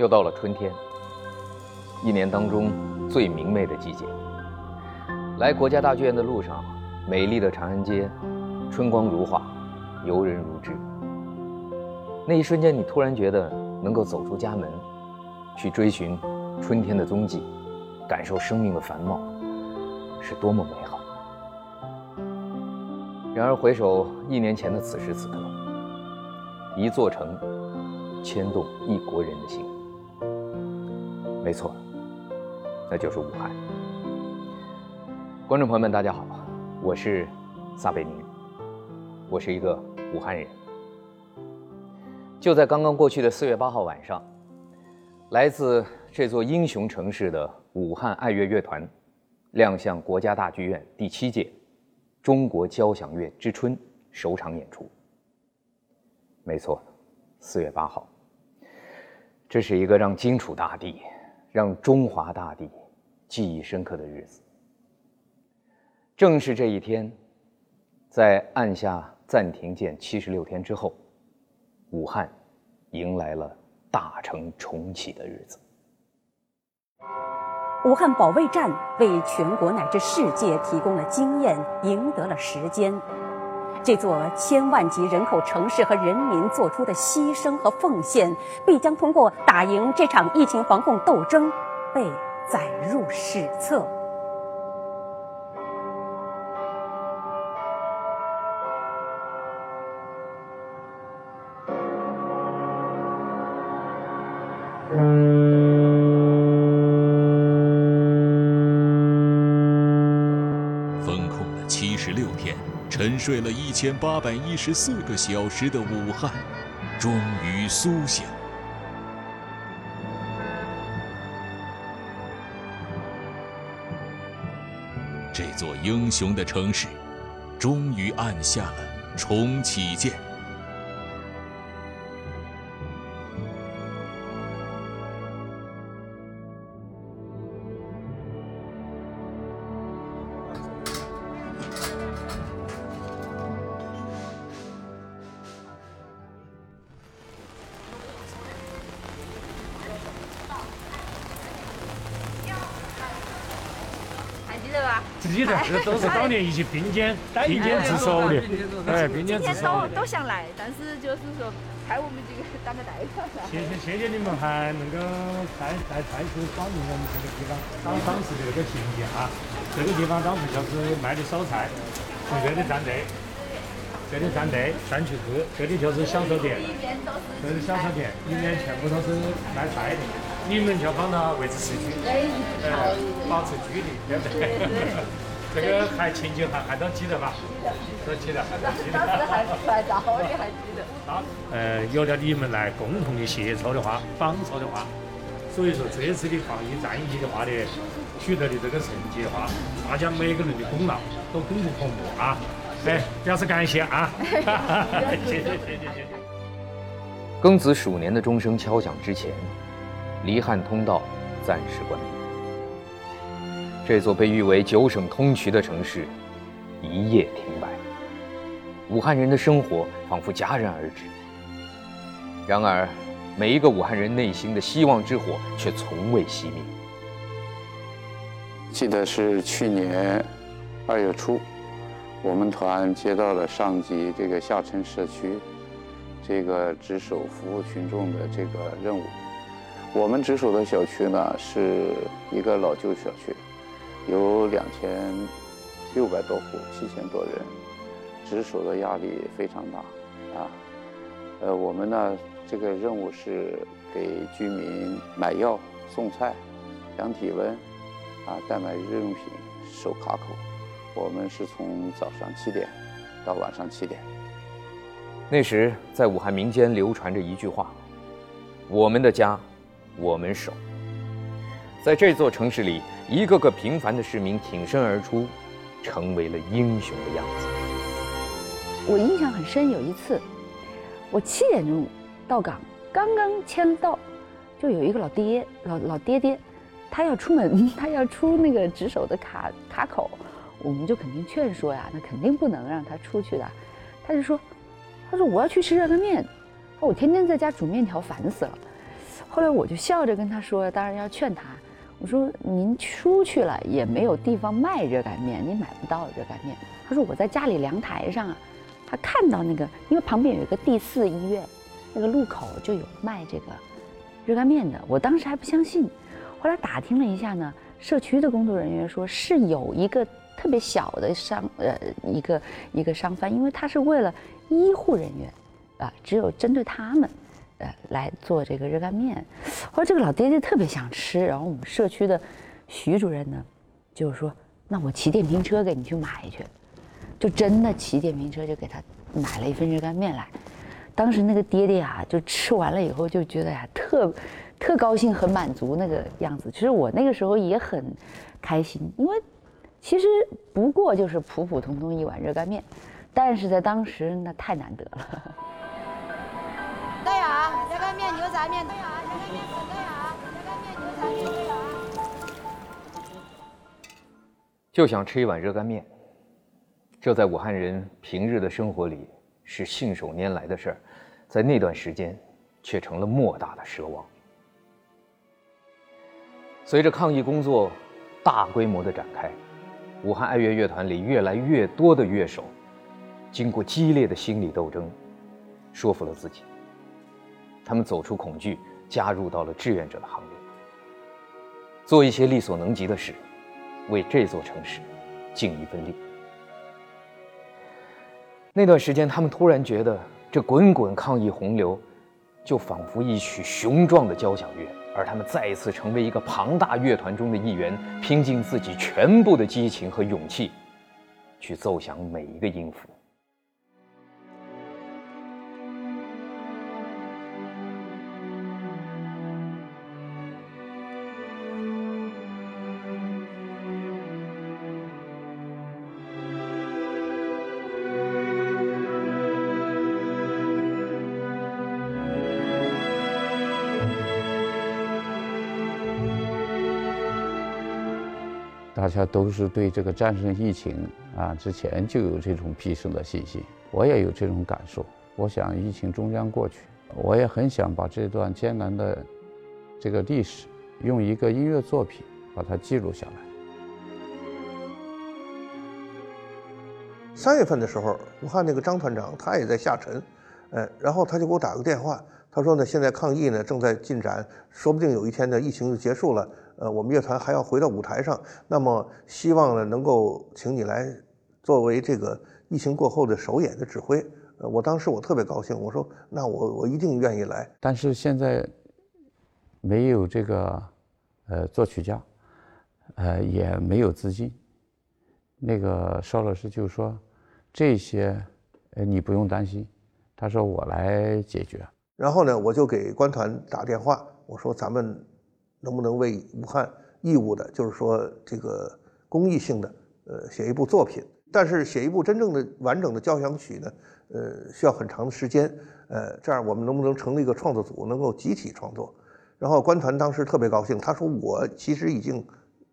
又到了春天，一年当中最明媚的季节。来国家大剧院的路上，美丽的长安街，春光如画，游人如织。那一瞬间，你突然觉得能够走出家门，去追寻春天的踪迹，感受生命的繁茂，是多么美好。然而回首一年前的此时此刻，一座城牵动一国人的心。没错，那就是武汉。观众朋友们，大家好，我是撒贝宁，我是一个武汉人。就在刚刚过去的四月八号晚上，来自这座英雄城市的武汉爱乐乐团亮相国家大剧院第七届中国交响乐之春首场演出。没错，四月八号，这是一个让荆楚大地。让中华大地记忆深刻的日子，正是这一天，在按下暂停键七十六天之后，武汉迎来了大城重启的日子。武汉保卫战为全国乃至世界提供了经验，赢得了时间。这座千万级人口城市和人民做出的牺牲和奉献，必将通过打赢这场疫情防控斗争，被载入史册。沉睡了一千八百一十四个小时的武汉，终于苏醒。这座英雄的城市，终于按下了重启键。这都是当年 一起并肩并肩自守的，哎，兵坚自守。都都想来，但是就是说派我们几个当个代表。谢谢谢谢你们还能够再再再次光临我们这个地方，当当时的这个情景啊。这个地方当时就是卖的烧菜，从这里站队，这里站队站去吃，这里就是销售点，这是销售点，里面全部都是卖菜的。你们就放到位置市区，呃，保持距离，对不对？这个还情景还还都记得吧？都记得，记得。当时还拍照，你还记得？好，呃，有了你们来共同的协作的话，帮助的话，所以说这次的防疫战役的话呢，取得的这个成绩的话，大家每个人的功劳都功不可没啊！哎，表示感谢啊！谢谢谢谢谢谢。庚子鼠年的钟声敲响之前。离汉通道暂时关闭，这座被誉为九省通衢的城市一夜停摆。武汉人的生活仿佛戛然而止。然而，每一个武汉人内心的希望之火却从未熄灭。记得是去年二月初，我们团接到了上级这个下沉社区这个值守服务群众的这个任务。我们值守的小区呢，是一个老旧小区，有两千六百多户，七千多人，值守的压力非常大啊。呃，我们呢，这个任务是给居民买药、送菜、量体温，啊，代买日用品、守卡口。我们是从早上七点到晚上七点。那时，在武汉民间流传着一句话：“我们的家。”我们守，在这座城市里，一个个平凡的市民挺身而出，成为了英雄的样子。我印象很深，有一次，我七点钟到岗，刚刚签到，就有一个老爹，老老爹爹，他要出门，他要出那个值守的卡卡口，我们就肯定劝说呀，那肯定不能让他出去的。他就说，他说我要去吃热干面，我天天在家煮面条，烦死了。后来我就笑着跟他说，当然要劝他，我说您出去了也没有地方卖热干面，您买不到热干面。他说我在家里凉台上啊，他看到那个，因为旁边有一个第四医院，那个路口就有卖这个热干面的。我当时还不相信，后来打听了一下呢，社区的工作人员说是有一个特别小的商呃一个一个商贩，因为他是为了医护人员啊，只有针对他们。呃，来做这个热干面，后来这个老爹爹特别想吃，然后我们社区的徐主任呢，就是说，那我骑电瓶车给你去买去，就真的骑电瓶车就给他买了一份热干面来。当时那个爹爹啊，就吃完了以后就觉得呀，特特高兴，很满足那个样子。其实我那个时候也很开心，因为其实不过就是普普通通一碗热干面，但是在当时那太难得了。热干面、牛杂面。对啊，热干面粉对啊，热干面、牛杂面对啊。就想吃一碗热干面，这在武汉人平日的生活里是信手拈来的事儿，在那段时间却成了莫大的奢望。随着抗疫工作大规模的展开，武汉爱乐乐团里越来越多的乐手，经过激烈的心理斗争，说服了自己。他们走出恐惧，加入到了志愿者的行列，做一些力所能及的事，为这座城市尽一份力。那段时间，他们突然觉得，这滚滚抗疫洪流，就仿佛一曲雄壮的交响乐，而他们再一次成为一个庞大乐团中的一员，拼尽自己全部的激情和勇气，去奏响每一个音符。大家都是对这个战胜疫情啊，之前就有这种必胜的信心。我也有这种感受。我想疫情终将过去，我也很想把这段艰难的这个历史，用一个音乐作品把它记录下来。三月份的时候，武汉那个张团长他也在下沉，呃，然后他就给我打个电话，他说呢，现在抗疫呢正在进展，说不定有一天呢疫情就结束了。呃，我们乐团还要回到舞台上，那么希望呢能够请你来作为这个疫情过后的首演的指挥。呃，我当时我特别高兴，我说那我我一定愿意来。但是现在没有这个呃作曲家，呃也没有资金。那个邵老师就说这些呃你不用担心，他说我来解决。然后呢，我就给官团打电话，我说咱们。能不能为武汉义务的，就是说这个公益性的，呃，写一部作品？但是写一部真正的完整的交响曲呢，呃，需要很长的时间。呃，这样我们能不能成立一个创作组，能够集体创作？然后官团当时特别高兴，他说我其实已经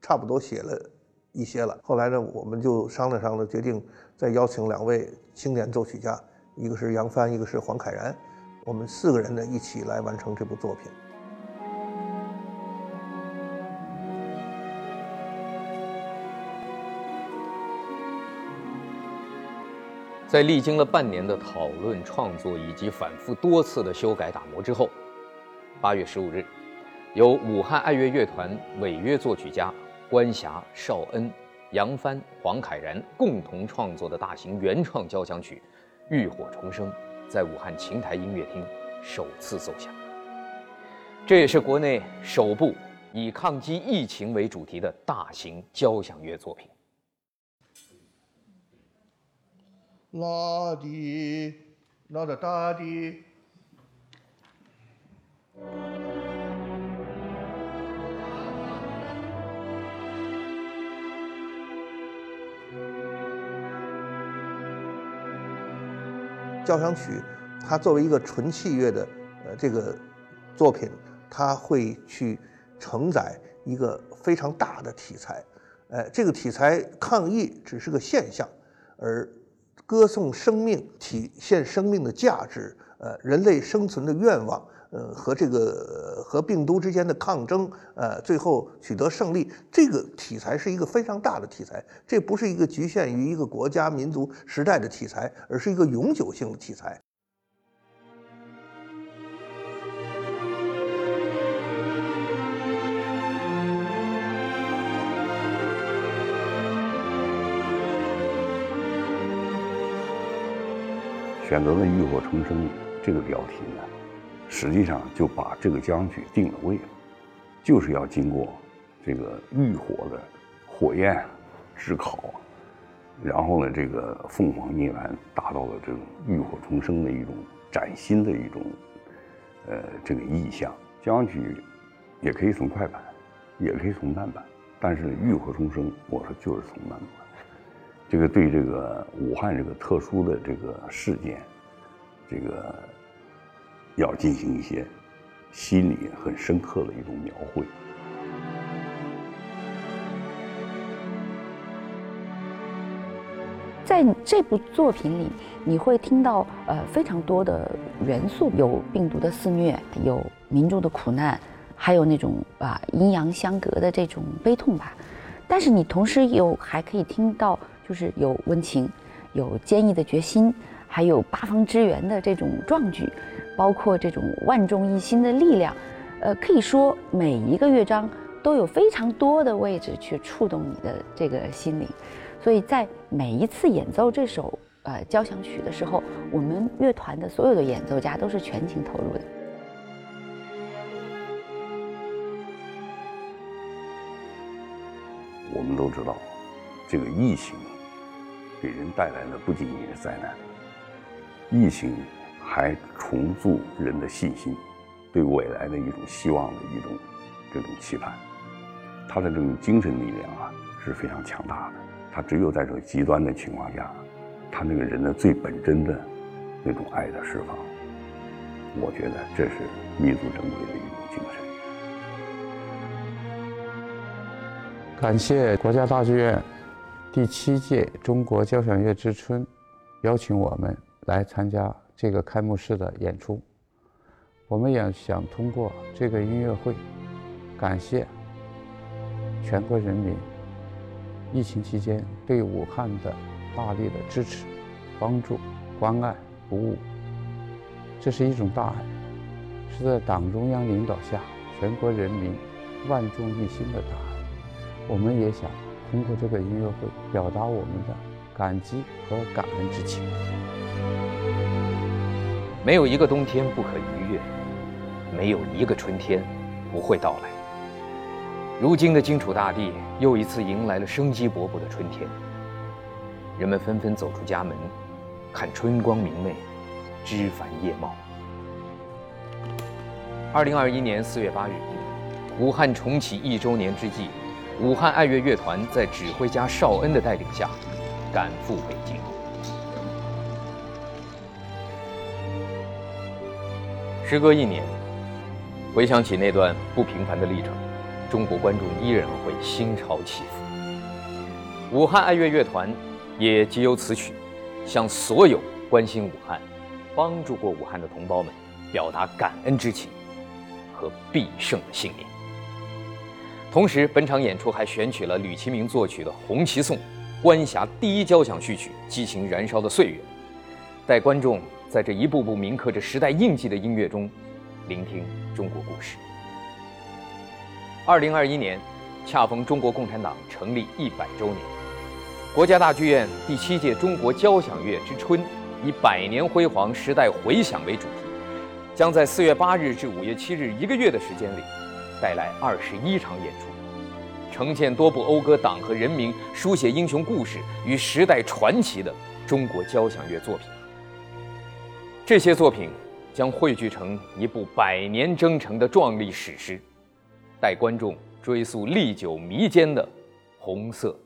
差不多写了一些了。后来呢，我们就商量商量，决定再邀请两位青年作曲家，一个是杨帆，一个是黄凯然，我们四个人呢一起来完成这部作品。在历经了半年的讨论、创作以及反复多次的修改打磨之后，八月十五日，由武汉爱乐乐团违约作曲家关霞、邵恩、杨帆、黄凯然共同创作的大型原创交响曲《浴火重生》在武汉琴台音乐厅首次奏响。这也是国内首部以抗击疫情为主题的大型交响乐作品。啦滴，啦哒哒滴。交响曲，它作为一个纯器乐的呃这个作品，它会去承载一个非常大的题材。呃，这个题材抗疫只是个现象，而歌颂生命，体现生命的价值，呃，人类生存的愿望，呃，和这个和病毒之间的抗争，呃，最后取得胜利，这个题材是一个非常大的题材，这不是一个局限于一个国家、民族、时代的题材，而是一个永久性的题材。选择了“浴火重生”这个标题呢，实际上就把这个僵局定了位了，就是要经过这个浴火的火焰炙烤，然后呢，这个凤凰涅槃达到了这种浴火重生的一种崭新的一种呃这个意象。僵局也可以从快板，也可以从慢板，但是浴火重生，我说就是从慢板。这个对这个武汉这个特殊的这个事件，这个要进行一些心理很深刻的一种描绘。在这部作品里，你会听到呃非常多的元素，有病毒的肆虐，有民众的苦难，还有那种啊阴阳相隔的这种悲痛吧。但是你同时又还可以听到。就是有温情，有坚毅的决心，还有八方支援的这种壮举，包括这种万众一心的力量。呃，可以说每一个乐章都有非常多的位置去触动你的这个心灵。所以在每一次演奏这首呃交响曲的时候，我们乐团的所有的演奏家都是全情投入的。我们都知道，这个疫情。给人带来的不仅仅是灾难，疫情还重塑人的信心，对未来的一种希望的一种这种期盼。他的这种精神力量啊是非常强大的。他只有在这个极端的情况下，他那个人的最本真的那种爱的释放，我觉得这是弥足珍贵的一种精神。感谢国家大剧院。第七届中国交响乐之春，邀请我们来参加这个开幕式的演出。我们也想通过这个音乐会，感谢全国人民疫情期间对武汉的大力的支持、帮助、关爱、鼓舞。这是一种大爱，是在党中央领导下全国人民万众一心的大爱。我们也想。通过这个音乐会，表达我们的感激和感恩之情。没有一个冬天不可逾越，没有一个春天不会到来。如今的荆楚大地又一次迎来了生机勃勃的春天，人们纷纷走出家门，看春光明媚，枝繁叶茂。二零二一年四月八日，武汉重启一周年之际。武汉爱乐乐团在指挥家邵恩的带领下，赶赴北京。时隔一年，回想起那段不平凡的历程，中国观众依然会心潮起伏。武汉爱乐乐团也藉由此曲，向所有关心武汉、帮助过武汉的同胞们，表达感恩之情和必胜的信念。同时，本场演出还选取了吕其明作曲的《红旗颂》，关峡第一交响序曲《激情燃烧的岁月》，带观众在这一步步铭刻着时代印记的音乐中，聆听中国故事。二零二一年，恰逢中国共产党成立一百周年，国家大剧院第七届中国交响乐之春，以“百年辉煌，时代回响”为主题，将在四月八日至五月七日一个月的时间里。带来二十一场演出，呈现多部讴歌党和人民、书写英雄故事与时代传奇的中国交响乐作品。这些作品将汇聚成一部百年征程的壮丽史诗，带观众追溯历久弥坚的红色。